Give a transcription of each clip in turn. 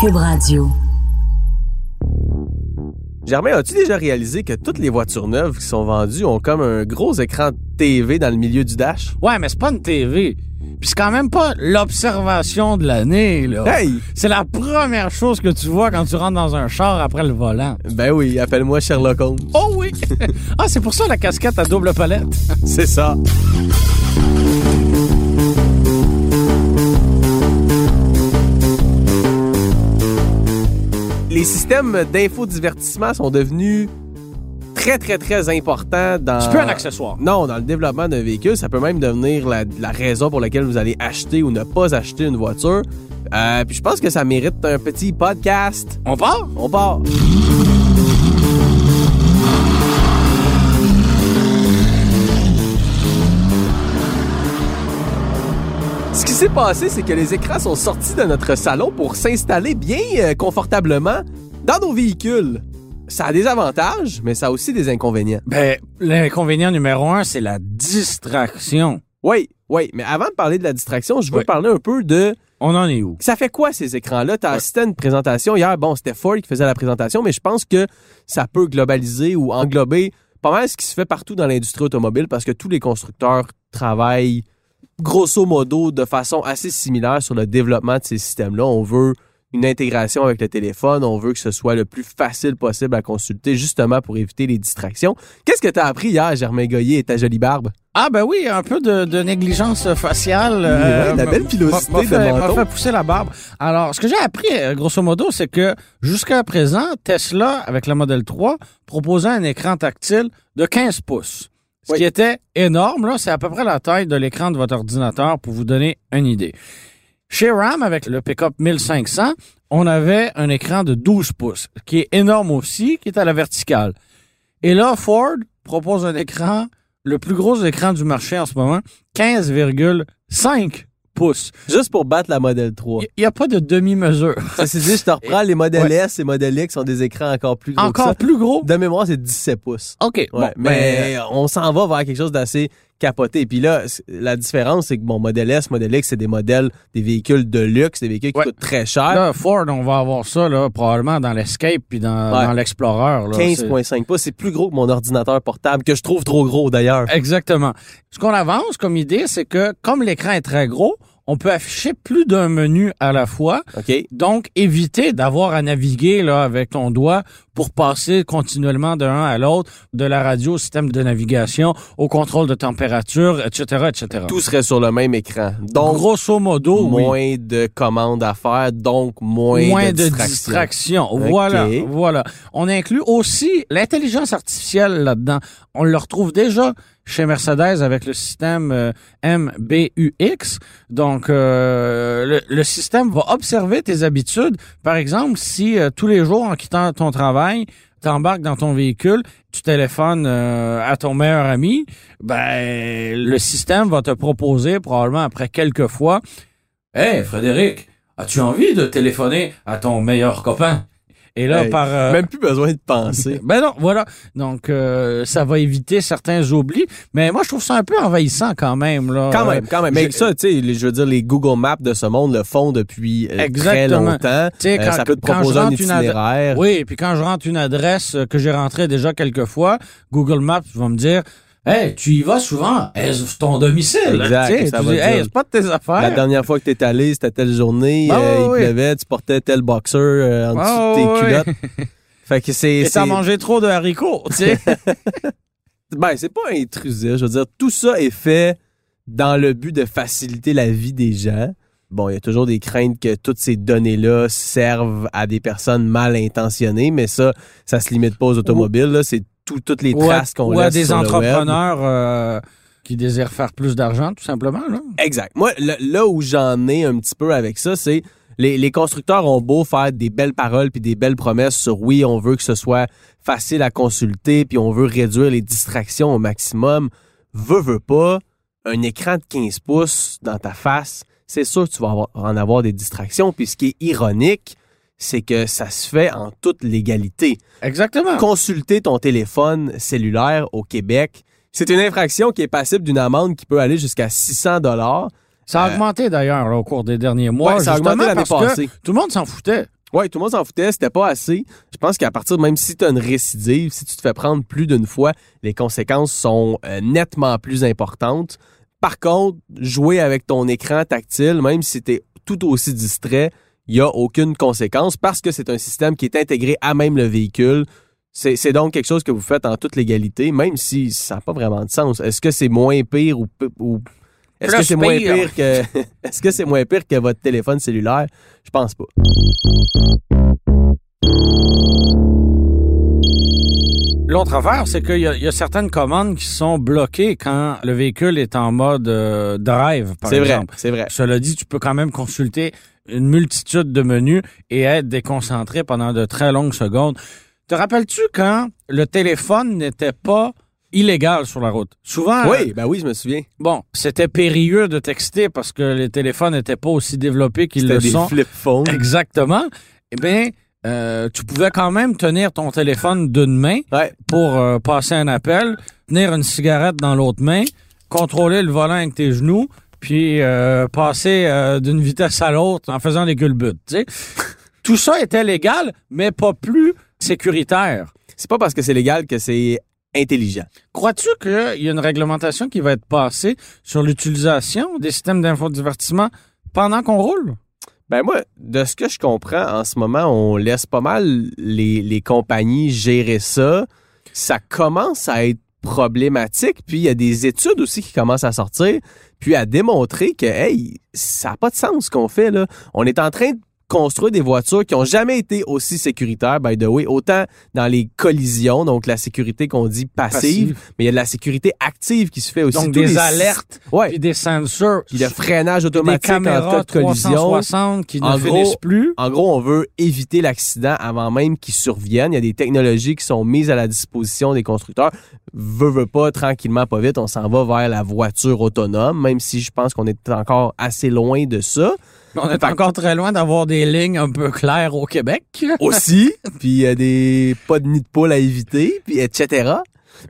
Cube Radio. Germain, as-tu déjà réalisé que toutes les voitures neuves qui sont vendues ont comme un gros écran TV dans le milieu du dash? Ouais, mais c'est pas une TV. Puis c'est quand même pas l'observation de l'année, là. Hey! C'est la première chose que tu vois quand tu rentres dans un char après le volant. Ben oui, appelle-moi Sherlock Holmes. Oh oui! ah, c'est pour ça la casquette à double palette. C'est ça. Les systèmes d'infodivertissement sont devenus très, très, très importants dans... C'est plus un accessoire. Non, dans le développement d'un véhicule, ça peut même devenir la, la raison pour laquelle vous allez acheter ou ne pas acheter une voiture. Euh, puis je pense que ça mérite un petit podcast. On part? On part. S'est passé, c'est que les écrans sont sortis de notre salon pour s'installer bien euh, confortablement dans nos véhicules. Ça a des avantages, mais ça a aussi des inconvénients. Ben, l'inconvénient numéro un, c'est la distraction. Oui, oui, mais avant de parler de la distraction, je veux Oui. parler un peu de On en est où? Ça fait quoi ces écrans-là? Tu as Ouais. assisté à une présentation hier. Bon, c'était Ford qui faisait la présentation, mais je pense que ça peut globaliser ou englober pas mal ce qui se fait partout dans l'industrie automobile parce que tous les constructeurs travaillent grosso modo de façon assez similaire sur le développement de ces systèmes-là. On veut une intégration avec le téléphone, on veut que ce soit le plus facile possible à consulter justement pour éviter les distractions. Qu'est-ce que tu as appris hier, Germain Goyer et ta jolie barbe? Ah ben oui, un peu de, de négligence faciale. Ouais, la belle pilosité m'a- m'a de fait- m'a menton. fait pousser la barbe. Alors, ce que j'ai appris, euh, grosso modo, c'est que jusqu'à présent, Tesla, avec la Model 3, proposait un écran tactile de 15 pouces. Ce Oui. qui était énorme, là, c'est à peu près la taille de l'écran de votre ordinateur pour vous donner une idée. Chez Ram, avec le pick-up 1500, on avait un écran de 12 pouces, qui est énorme aussi, qui est à la verticale. Et là, Ford propose un écran, le plus gros écran du marché en ce moment, 15,5 pouces. Juste pour battre la Model 3. Il n'y a pas de demi-mesure. Ceci dit, je te reprends, les modèles S et modèles X ont des écrans encore plus gros que Encore ça. plus gros? De mémoire, c'est 17 pouces. OK. Ouais, bon, mais ben, on s'en va vers quelque chose d'assez capoté. Puis là, la différence, c'est que mon modèle S, modèle X, c'est des modèles, des véhicules de luxe, des véhicules qui Ouais. coûtent très cher. là, Ford, on va avoir ça là, probablement dans l'Escape puis dans, Ouais. dans l'Explorer. là. C'est- 15,5 pouces. C'est plus gros que mon ordinateur portable, que je trouve trop gros d'ailleurs. Exactement. Ce qu'on avance comme idée, c'est que comme l'écran est très gros, on peut afficher plus d'un menu à la fois. Donc, éviter d'avoir à naviguer là avec ton doigt pour passer continuellement d'un à l'autre, de la radio au système de navigation, au contrôle de température, etc., etc. Tout serait sur le même écran. Donc, grosso modo, oui. moins de commandes à faire, donc moins, moins de, distractions. distraction. Voilà, voilà. On inclut aussi l'intelligence artificielle là-dedans. On le retrouve déjà chez Mercedes avec le système euh, MBUX. Donc, euh, le, système va observer tes habitudes. Par exemple, si euh, tous les jours, en quittant ton travail, t'embarques dans ton véhicule, tu téléphones à ton meilleur ami, ben le système va te proposer probablement après quelques fois, Hey Frédéric, as-tu envie de téléphoner à ton meilleur copain Et là Hey, par euh, Même plus besoin de penser. ben non, voilà. Donc euh, ça va éviter certains oublis, mais moi je trouve ça un peu envahissant quand même là. Quand même, quand même. Mais ça, tu sais, je veux dire, les Google Maps de ce monde le font depuis euh, très longtemps. Quand- ça peut te proposer un rentre une itinéraire. Oui, puis quand je rentre une adresse que j'ai rentrée déjà quelques fois, Google Maps va me dire Hey, tu y vas souvent, est-ce ton domicile? Exact, Tu sais, ça tu va dis, dire. hey, c'est pas de tes affaires. La dernière fois que t'es allé, c'était telle journée, Ah, euh, il pleuvait, tu portais tel boxer euh, en dessous Ah, de tes culottes. Fait que c'est. Et t'as mangé trop de haricots, tu sais. Ben, c'est pas intrusif. Je veux dire, tout ça est fait dans le but de faciliter la vie des gens. Bon, il y a toujours des craintes que toutes ces données-là servent à des personnes mal intentionnées, mais ça, ça se limite pas aux automobiles. C'est tout- toutes les traces qu'on ou à laisse des sur le web. entrepreneurs euh, qui désirent faire plus d'argent, tout simplement. Là. Exact. Moi, le- là où j'en ai un petit peu avec ça, c'est les, les constructeurs ont beau faire des belles paroles puis des belles promesses sur oui, on veut que ce soit facile à consulter puis on veut réduire les distractions au maximum. Veux, veux pas, un écran de 15 pouces dans ta face, c'est sûr que tu vas avoir- en avoir des distractions. Puis ce qui est ironique, c'est que ça se fait en toute légalité. Exactement. Consulter ton téléphone cellulaire au Québec, c'est une infraction qui est passible d'une amende qui peut aller jusqu'à 600 dollars. Ça a Euh, augmenté d'ailleurs au cours des derniers mois. Ouais, ça a augmenté l'année passée. Tout le monde s'en foutait. Ouais, tout le monde s'en foutait, c'était pas assez. Je pense qu'à partir, même si tu as une récidive, si tu te fais prendre plus d'une fois, les conséquences sont euh, nettement plus importantes. Par contre, jouer avec ton écran tactile, même si tu es tout aussi distrait, il n'y a aucune conséquence parce que c'est un système qui est intégré à même le véhicule. C'est donc quelque chose que vous faites en toute légalité, même si ça n'a pas vraiment de sens. Est-ce que c'est moins pire ou, est-ce que c'est moins pire. que est-ce que c'est moins pire que votre téléphone cellulaire? Je pense pas. L'autre affaire, c'est qu'il y, a- il y a certaines commandes qui sont bloquées quand le véhicule est en mode euh, drive, par C'est vrai, exemple. c'est vrai. Cela dit, tu peux quand même consulter une multitude de menus et être déconcentré pendant de très longues secondes. Te rappelles-tu quand le téléphone n'était pas illégal sur la route? Souvent, Oui, ben oui, je me souviens. bon, c'était périlleux de texter parce que les téléphones n'étaient pas aussi développés qu'ils le des sont. flip phones. Exactement. Eh bien, euh, tu pouvais quand même tenir ton téléphone d'une main Ouais. pour euh, passer un appel, tenir une cigarette dans l'autre main, contrôler le volant avec tes genoux, puis euh, passer euh, d'une vitesse à l'autre en faisant des culbutes. Tout ça était légal, mais pas plus sécuritaire. C'est pas parce que c'est légal que c'est intelligent. Crois-tu qu'il y a une réglementation qui va être passée sur l'utilisation des systèmes d'infodivertissement pendant qu'on roule? Ben moi, de ce que je comprends, en ce moment, on laisse pas mal les, les compagnies gérer ça. Ça commence à être problématique, puis il y a des études aussi qui commencent à sortir, puis à démontrer que, hey, ça n'a pas de sens ce qu'on fait là. On est en train de construire des voitures qui ont jamais été aussi sécuritaires, by the way, autant dans les collisions, donc la sécurité qu'on dit passive, mais il y a de la sécurité active qui se fait aussi. Donc des les- alertes, Ouais. puis des sensors, Puis le freinage des automatique en caméras cas de collision. 360 qui En ne gros, finissent plus. En gros, on veut éviter l'accident avant même qu'il survienne. Il y a des technologies qui sont mises à la disposition des constructeurs. Veux, veux pas, tranquillement, pas vite, on s'en va vers la voiture autonome, même si je pense qu'on est encore assez loin de ça. On est encore très loin d'avoir des lignes un peu claires au Québec. Aussi, puis il y a des pas de nid de poule à éviter, puis etc.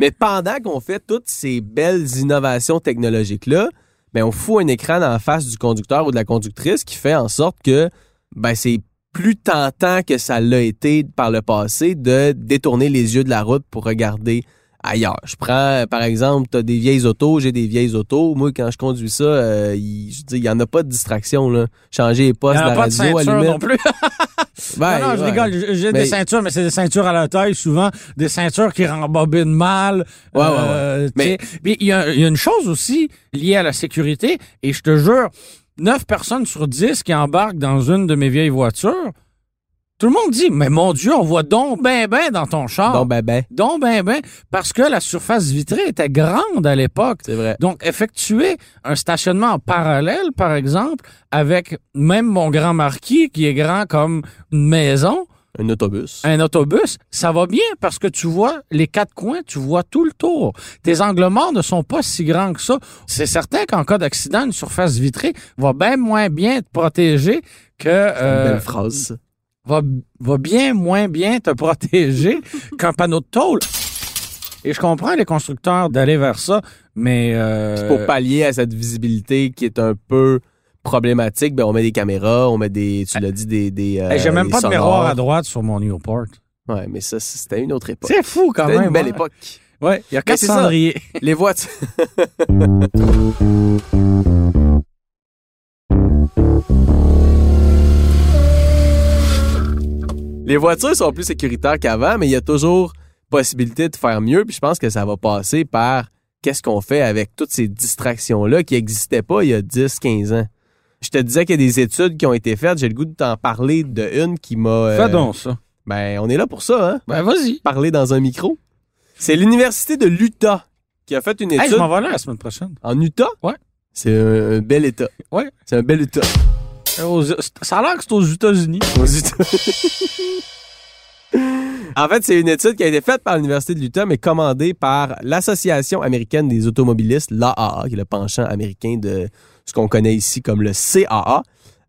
Mais pendant qu'on fait toutes ces belles innovations technologiques-là, ben on fout un écran en face du conducteur ou de la conductrice qui fait en sorte que ben c'est plus tentant que ça l'a été par le passé de détourner les yeux de la route pour regarder ailleurs. Je prends, par exemple, t'as des vieilles autos, j'ai des vieilles autos. Moi, quand je conduis ça, euh, il, je dis, il y en a pas de distraction, là. Changer les Il postes n'y de en la a pas de ceinture non plus. Ouais, non, non, je ouais. rigole. J'ai- Mais- des ceintures, mais c'est des ceintures à la taille, souvent. Des ceintures qui rembobinent mal. Ouais, ouais, Euh, tu Mais- il y, a il y a une chose aussi liée à la sécurité, et je te jure, 9 personnes sur 10 qui embarquent dans une de mes vieilles voitures, tout le monde dit, mais mon Dieu, on voit donc ben ben dans ton char. Donc, ben, ben, Donc ben ben, parce que la surface vitrée était grande à l'époque. c'est vrai. Donc, effectuer un stationnement en parallèle, par exemple, avec même mon grand marquis, qui est grand comme une maison, Un autobus. un autobus, ça va bien parce que tu vois les quatre coins, tu vois tout le tour. Tes angles morts ne sont pas si grands que ça. C'est certain qu'en cas d'accident, une surface vitrée va bien moins bien te protéger que... euh, Belle phrase. Va, va bien moins bien te protéger qu'un panneau de tôle. Et je comprends les constructeurs d'aller vers ça, mais... euh, Pour pallier à cette visibilité qui est un peu problématique, ben on met des caméras, on met des, tu l'as dit, des, des euh, hey, J'ai même pas de miroir à droite sur mon Newport. Ouais, mais ça, c'était une autre époque. C'est fou quand même. une belle hein? époque. Ouais, il y a quatre c'est cendriers. Les voitures. Les voitures sont plus sécuritaires qu'avant, mais il y a toujours possibilité de faire mieux. Puis je pense que ça va passer par qu'est-ce qu'on fait avec toutes ces distractions-là qui n'existaient pas il y a 10, 15 ans. Je te disais qu'il y a des études qui ont été faites. J'ai le goût de t'en parler de une qui m'a. euh, Fais donc ça. Ben, on est là pour ça, hein? Ben vas-y. Parler dans un micro. C'est l'Université de l'Utah qui a fait une Hey, étude. je m'en vais là la semaine prochaine. En Utah? Ouais. C'est un, un bel État. Ouais. C'est un bel État. Euh, aux- Ça a l'air que c'est aux États-Unis. En fait, c'est une étude qui a été faite par l'Université de l'Utah, mais commandée par l'Association américaine des automobilistes, l'AAA, qui est le penchant américain de ce qu'on connaît ici comme le CAA.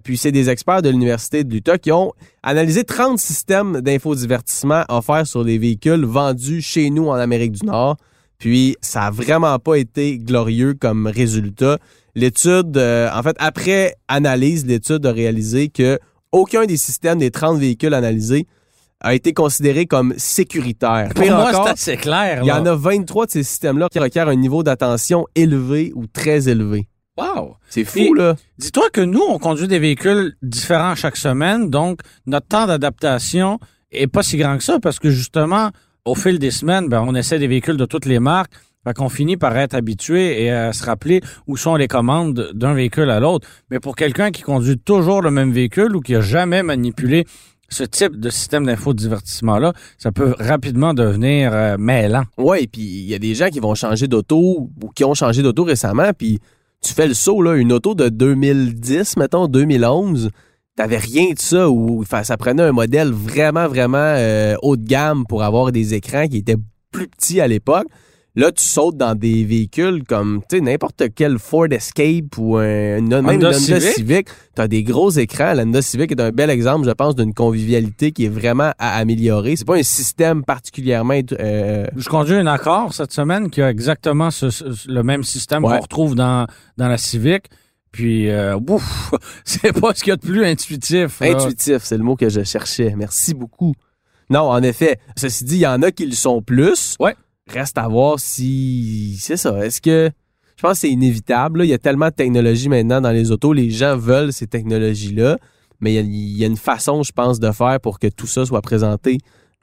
Puis c'est des experts de l'Université de l'Utah qui ont analysé 30 systèmes d'infodivertissement offerts sur les véhicules vendus chez nous en Amérique du Nord. Puis ça a vraiment pas été glorieux comme résultat. L'étude, euh, en fait, après analyse, l'étude a réalisé que aucun des systèmes des 30 véhicules analysés a été considéré comme sécuritaire. Pour Pire moi, encore, c'est assez clair. il y en a 23 de ces systèmes-là qui requièrent un niveau d'attention élevé ou très élevé. Wow. C'est fou, Et- là. Dis-toi que nous, on conduit des véhicules différents chaque semaine, donc notre temps d'adaptation est pas si grand que ça parce que justement, au fil des semaines, ben, on essaie des véhicules de toutes les marques. Fait qu'on finit par être habitué et à se rappeler où sont les commandes d'un véhicule à l'autre. Mais pour quelqu'un qui conduit toujours le même véhicule ou qui a jamais manipulé ce type de système d'infodivertissement-là, ça peut rapidement devenir euh, mêlant. Ouais, puis il y a des gens qui vont changer d'auto ou qui ont changé d'auto récemment, puis tu fais le saut, là, une auto de 2010, mettons, 2011, t'avais rien de ça, ou ça prenait un modèle vraiment, vraiment euh, haut de gamme pour avoir des écrans qui étaient plus petits à l'époque. Là, tu sautes dans des véhicules comme, tu sais, n'importe quel Ford Escape ou un, même une Honda Honda Civic. Civic. Tu as des gros écrans. La Honda Civic est un bel exemple, je pense, d'une convivialité qui est vraiment à améliorer. C'est pas un système particulièrement euh, Je conduis un Accord cette semaine qui a exactement ce- ce- le même système Ouais. qu'on retrouve dans, dans la Civic. Puis, euh, ouf, c'est pas ce qu'il y a de plus intuitif. là. Intuitif, c'est le mot que je cherchais. Merci beaucoup. Non, en effet. Ceci dit, il y en a qui le sont plus. Ouais. Reste à voir si. C'est ça. Est-ce que. Je pense que c'est inévitable. Il y a tellement de technologies maintenant dans les autos. Les gens veulent ces technologies-là. Mais il y, a, une façon, je pense, de faire pour que tout ça soit présenté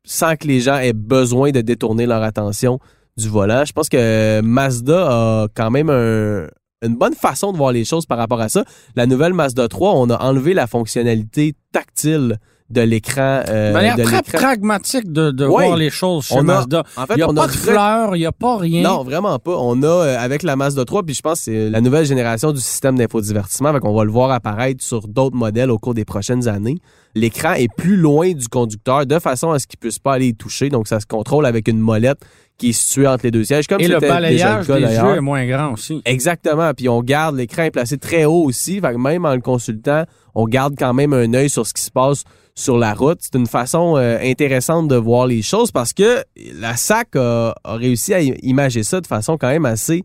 sans que les gens aient besoin de détourner leur attention du volant. Je pense que Mazda a quand même un- une bonne façon de voir les choses par rapport à ça. La nouvelle Mazda 3, on a enlevé la fonctionnalité tactile de l'écran. euh, De manière de très pragmatique de, de voir les choses chez On a- Mazda. En fait, Il n'y a on pas a de fleurs, il n'y a pas rien. Non, vraiment pas. On a, euh, avec la Mazda 3, puis je pense que c'est la nouvelle génération du système d'infodivertissement, fait qu'on va le voir apparaître sur d'autres modèles au cours des prochaines années. L'écran est plus loin du conducteur de façon à ce qu'il puisse pas aller y toucher, donc ça se contrôle avec une molette qui est située entre les deux sièges, comme Et le c'était déjà balayage le cas des yeux est moins grand aussi. Exactement. Puis on garde l'écran placé très haut aussi. Fait que même en le consultant, on garde quand même un œil sur ce qui se passe sur la route. C'est une façon euh, intéressante de voir les choses parce que la SAC a, a réussi à imager ça de façon quand même assez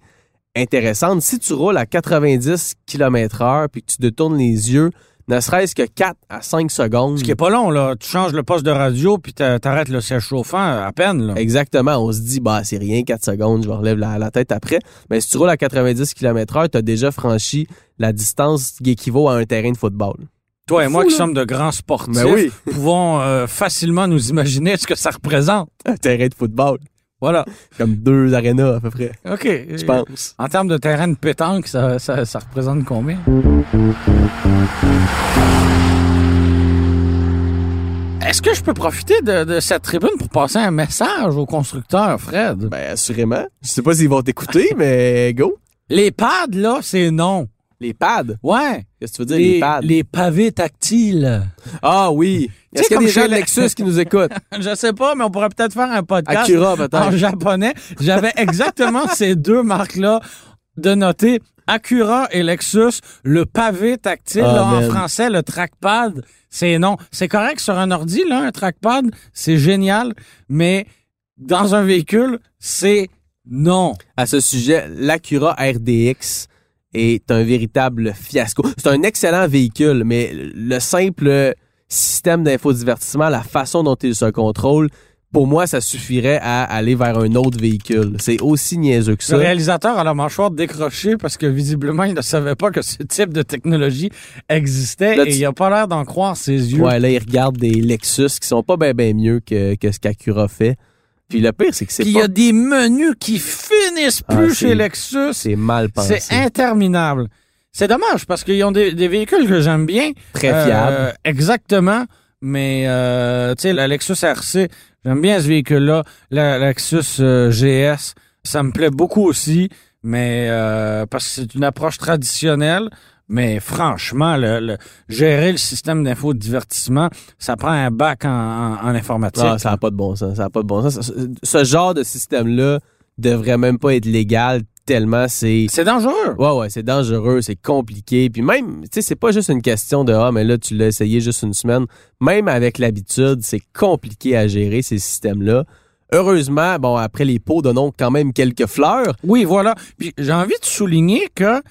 intéressante. Si tu roules à 90 km heure puis que tu détournes les yeux, ne serait-ce que 4 à 5 secondes. Ce qui est pas long, là. Tu changes le poste de radio puis t'a- t'arrêtes le siège chauffant à peine, là. Exactement. On se dit, bah, c'est rien, 4 secondes, je vais relève la, la tête après. Mais si tu roules à 90 km heure, tu as déjà franchi la distance qui équivaut à un terrain de football. Toi et moi fou, qui là. sommes de grands sportifs, Ben oui. pouvons euh, facilement nous imaginer ce que ça représente. Un terrain de football. Voilà. Comme deux arénas, à peu près, OK. je pense. En termes de terrain de pétanque, ça, ça, ça représente combien? Est-ce que je peux profiter de, de cette tribune pour passer un message au constructeur, Fred? Ben, assurément. Je sais pas s'ils vont t'écouter, mais go. Les pads, là, c'est non. Les pads? Ouais. Qu'est-ce que tu veux dire, les, Les, pads? les pavés tactiles. Ah oui. Est-ce qu'il y a des gens de Lexus qui nous écoutent? Je sais pas, mais on pourrait peut-être faire un podcast Acura, en japonais. J'avais exactement ces deux marques-là de noter. Acura et Lexus, le pavé tactile, Ah, là, en français, le trackpad, c'est non. C'est correct sur un ordi, là, un trackpad, c'est génial, mais dans un véhicule, c'est non. À ce sujet, l'Acura RDX est un véritable fiasco. C'est un excellent véhicule, mais le simple système d'infodivertissement, la façon dont il se contrôle, pour moi, ça suffirait à aller vers un autre véhicule. C'est aussi niaiseux que Le ça. réalisateur a la mâchoire décrochée parce que visiblement, il ne savait pas que ce type de technologie existait Là, et tu- il a pas l'air d'en croire ses yeux. Ouais, là, il regarde des Lexus qui sont pas bien ben mieux que, que ce qu'Acura fait. Puis le pire, c'est que c'est Puis il y a des menus qui finissent Ah, plus chez Lexus. C'est mal pensé. C'est interminable. C'est dommage parce qu'ils ont des, des véhicules que j'aime bien. Très Euh, fiable. exactement. Mais, euh, tu sais, la Lexus RC, j'aime bien ce véhicule-là. La Lexus euh, GS, ça me plaît beaucoup aussi. Mais, euh, parce que c'est une approche traditionnelle. Mais franchement, le, le- gérer le système d'infodivertissement, ça prend un bac en, en- en informatique. Ah, ça n'a pas de bon sens. Ça a pas de bon sens. Ce, ce genre de système-là devrait même pas être légal tellement c'est... c'est dangereux. Ouais, ouais, c'est dangereux, c'est compliqué. Puis même, tu sais, c'est pas juste une question de Ah, mais là, tu l'as essayé juste une semaine. Même avec l'habitude, c'est compliqué à gérer ces systèmes-là. Heureusement, bon, après les pots, donnons quand même quelques fleurs. Oui, voilà. Puis j'ai envie de souligner que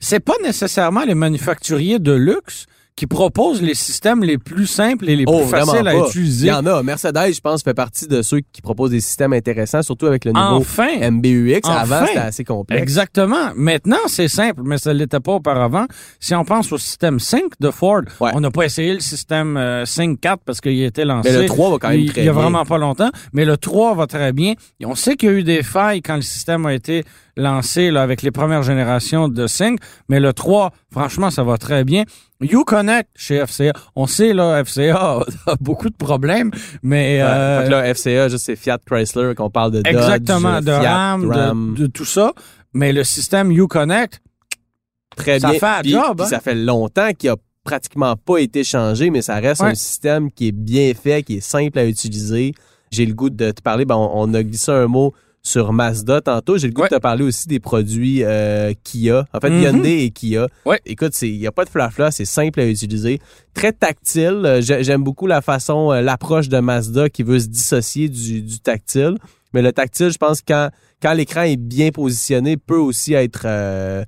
c'est pas nécessairement les manufacturiers de luxe qui propose les systèmes les plus simples et les Oh, plus faciles à pas. Il utiliser. y en a. Mercedes, je pense, fait partie de ceux qui proposent des systèmes intéressants, surtout avec le nouveau Enfin! MBUX. Enfin. Avant, c'était assez complexe. Exactement. Maintenant, c'est simple, mais ça ne l'était pas auparavant. Si on pense au système 5 de Ford, Ouais. on n'a pas essayé le système euh, 5.4 parce qu'il a été lancé. Mais le 3 va quand même il, très il y a bien. vraiment pas longtemps, mais le 3 va très bien. Et on sait qu'il y a eu des failles quand le système a été lancé là, avec les premières générations de 5, mais le 3, franchement, ça va très bien. Uconnect chez FCA, on sait là, FCA a beaucoup de problèmes, mais Ouais. euh, Fait que là, FCA, juste c'est Fiat Chrysler qu'on parle de Dodge, exactement de Fiat, RAM, Ram. De, de tout ça. Mais le système Uconnect, Très Ça bien. fait un Puis- job, puis hein? ça fait longtemps qu'il a pratiquement pas été changé, mais ça reste Ouais. un système qui est bien fait, qui est simple à utiliser. J'ai le goût de te parler, ben, on, on a glissé un mot sur Mazda tantôt. J'ai le goût Ouais. de te parler aussi des produits euh, Kia. En fait, Mhm. Hyundai et Kia. Ouais. Écoute, il n'y a pas de flafla, c'est simple à utiliser. Très tactile. Euh, j'ai- J'aime beaucoup la façon, euh, l'approche de Mazda qui veut se dissocier du, du tactile. Mais le tactile, je pense, quand, quand l'écran est bien positionné, peut aussi être... euh,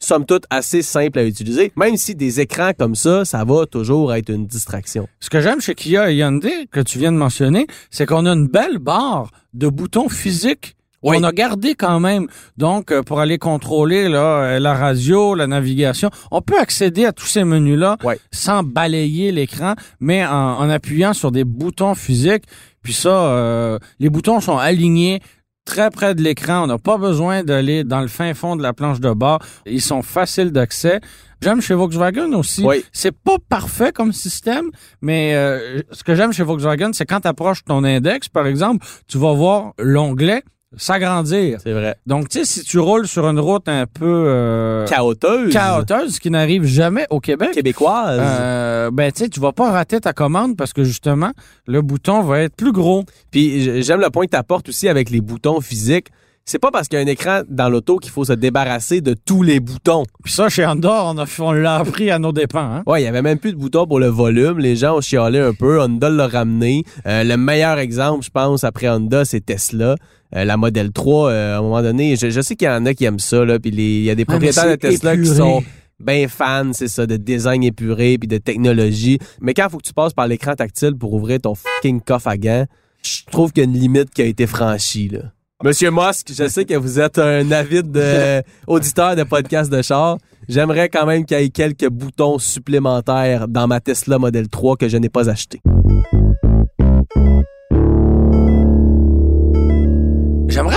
somme toute assez simple à utiliser. Même si des écrans comme ça, ça va toujours être une distraction. Ce que j'aime chez Kia et Hyundai, que tu viens de mentionner, c'est qu'on a une belle barre de boutons physiques. Oui. On a gardé quand même, donc euh, pour aller contrôler là, euh, la radio, la navigation, on peut accéder à tous ces menus-là sans balayer l'écran, mais en, en appuyant sur des boutons physiques. Puis ça, euh, les boutons sont alignés très près de l'écran. On n'a pas besoin d'aller dans le fin fond de la planche de bord. Ils sont faciles d'accès. J'aime chez Volkswagen aussi. Oui. C'est pas parfait comme système, mais euh, ce que j'aime chez Volkswagen, c'est quand tu approches ton index, par exemple, tu vas voir l'onglet s'agrandir. C'est vrai. Donc, tu sais, si tu roules sur une route un peu euh, Chaoteuse. chaoteuse, ce qui n'arrive jamais au Québec, Québécoise. euh, ben, tu sais, tu vas pas rater ta commande parce que justement, le bouton va être plus gros. Puis j'aime le point que tu apportes aussi avec les boutons physiques. C'est pas parce qu'il y a un écran dans l'auto qu'il faut se débarrasser de tous les boutons. Puis ça, chez Honda, on, a, on l'a appris à nos dépens. Hein? Ouais, il y avait même plus de boutons pour le volume. Les gens ont chialé un peu. Honda l'a ramené. Euh, le meilleur exemple, je pense, après Honda, c'est Tesla. Euh, la Model 3, euh, à un moment donné, je, je sais qu'il y en a qui aiment ça. Là, puis il y a des Ah, propriétaires de Tesla qui sont bien fans, c'est ça, de design épuré puis de technologie. Mais quand il faut que tu passes par l'écran tactile pour ouvrir ton fucking coffre à gants, je trouve qu'il y a une limite qui a été franchie. Là. Monsieur Musk, je sais que vous êtes un avide euh, auditeur de podcast de char. J'aimerais quand même qu'il y ait quelques boutons supplémentaires dans ma Tesla Model 3 que je n'ai pas acheté.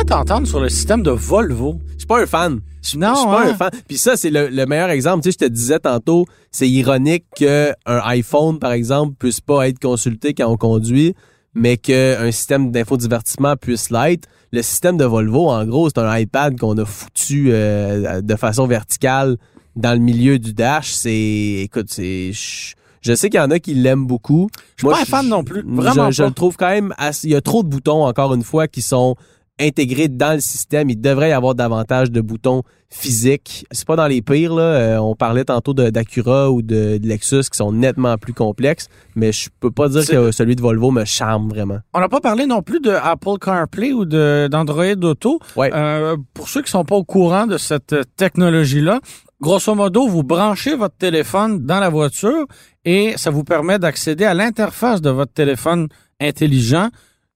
T'entendre sur le système de Volvo. Je suis pas un fan. Je Non, je suis pas hein? un fan. Puis ça, c'est le, le meilleur exemple. Tu sais, je te disais tantôt, c'est ironique qu'un iPhone, par exemple, puisse pas être consulté quand on conduit, mais qu'un système d'infodivertissement puisse l'être. Le système de Volvo, en gros, c'est un iPad qu'on a foutu euh, de façon verticale dans le milieu du dash. C'est, écoute, c'est, je, je sais qu'il y en a qui l'aiment beaucoup. Je suis pas un fan non plus. je- Vraiment je, je pas. le trouve quand même assez, il y a trop de boutons, encore une fois, qui sont intégrés dans le système. Il devrait y avoir davantage de boutons physiques. C'est pas dans les pires, là. Euh, on parlait tantôt d'Acura ou de, de Lexus qui sont nettement plus complexes, mais je peux pas dire que celui de Volvo me charme vraiment. On n'a pas parlé non plus de Apple CarPlay ou d'Android Auto. Ouais. Euh, pour ceux qui sont pas au courant de cette euh, technologie-là, grosso modo, vous branchez votre téléphone dans la voiture et ça vous permet d'accéder à l'interface de votre téléphone intelligent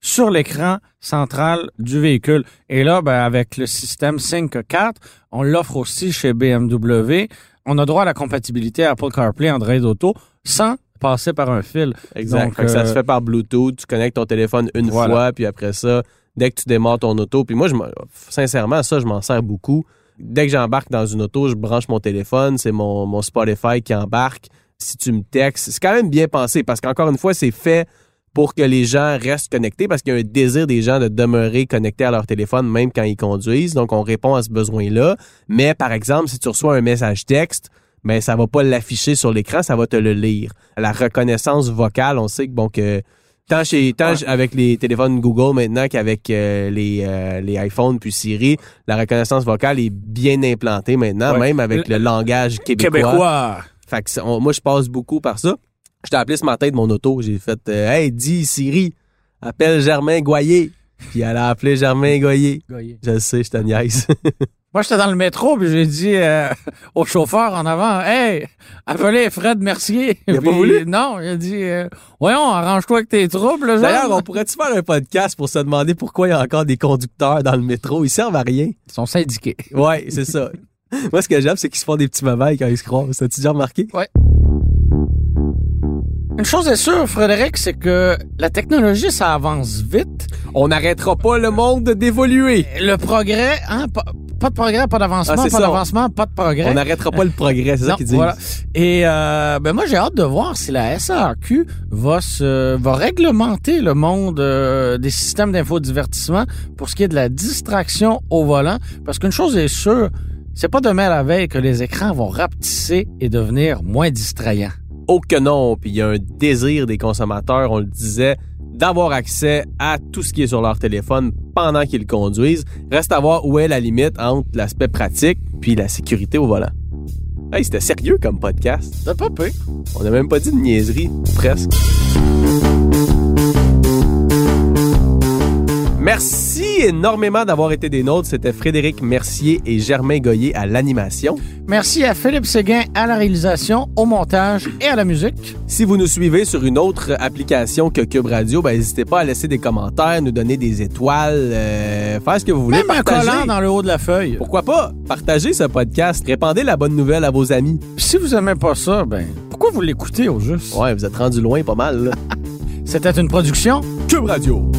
sur l'écran central du véhicule. Et là, ben, avec le système Sync 4, on l'offre aussi chez BMW. On a droit à la compatibilité Apple CarPlay, Android Auto, sans passer par un fil. Exact. Donc, ça euh, se fait par Bluetooth, tu connectes ton téléphone une Voilà. fois, puis après ça, dès que tu démarres ton auto, puis moi, je sincèrement, ça, je m'en sers beaucoup. Dès que j'embarque dans une auto, je branche mon téléphone, c'est mon, mon Spotify qui embarque. Si tu me textes, c'est quand même bien pensé parce qu'encore une fois, c'est fait pour que les gens restent connectés parce qu'il y a un désir des gens de demeurer connectés à leur téléphone même quand ils conduisent. Donc, on répond à ce besoin-là. Mais, par exemple, si tu reçois un message texte, mais ça va pas l'afficher sur l'écran, ça va te le lire. La reconnaissance vocale, on sait que bon que tant chez tant Ouais. avec les téléphones Google maintenant qu'avec euh, les euh, les iPhones puis Siri, la reconnaissance vocale est bien implantée maintenant, Ouais. même avec le, langage québécois. Québécois. Fait que on- moi je passe beaucoup par ça. Je t'ai appelé ce matin de mon auto, j'ai fait euh, hey dis Siri, appelle Germain Goyer. Puis elle a appelé Germain Goyer. Je le sais, je te niaise. Moi, j'étais dans le métro, puis j'ai dit euh, au chauffeur en avant, Hey, appelez Fred Mercier. Il a pas voulu? Non, il a dit, euh, Voyons, arrange-toi avec tes troubles, D'ailleurs, on pourrait-tu faire un podcast pour se demander pourquoi il y a encore des conducteurs dans le métro? Ils servent à rien. Ils sont syndiqués. Ouais, c'est ça. Moi, ce que j'aime, c'est qu'ils se font des petits mauvais quand ils se croisent. T'as-tu déjà remarqué? Une chose est sûre, Frédéric, c'est que la technologie, ça avance vite. On n'arrêtera pas le monde d'évoluer. Le progrès, hein, pas, pas de progrès, pas d'avancement, Ah, pas d'avancement, pas de progrès. On n'arrêtera pas le progrès, c'est ça qu'ils disent. voilà. Et euh, ben moi j'ai hâte de voir si la SAQ va se va réglementer le monde euh, des systèmes d'infodivertissement pour ce qui est de la distraction au volant parce qu'une chose est sûre, c'est pas demain la veille que les écrans vont rapetisser et devenir moins distrayants. Oh que non. Puis il y a un désir des consommateurs, on le disait, d'avoir accès à tout ce qui est sur leur téléphone pendant qu'ils conduisent. Reste à voir où est la limite entre l'aspect pratique puis la sécurité au volant. Hey, c'était sérieux comme podcast. Pas. On n'a même pas dit de niaiserie, presque. Énormément d'avoir été des nôtres. C'était Frédéric Mercier et Germain Goyer à l'animation. Merci à Philippe Séguin à la réalisation, au montage et à la musique. Si vous nous suivez sur une autre application que Cube Radio, ben, n'hésitez pas à laisser des commentaires, nous donner des étoiles, euh, faire ce que vous voulez. Même un collant dans le haut de la feuille. Pourquoi pas? Partagez ce podcast? Répandez la bonne nouvelle à vos amis. Si vous aimez pas ça, ben pourquoi vous l'écoutez au juste? Ouais, vous êtes rendu loin pas mal. C'était une production Cube Radio.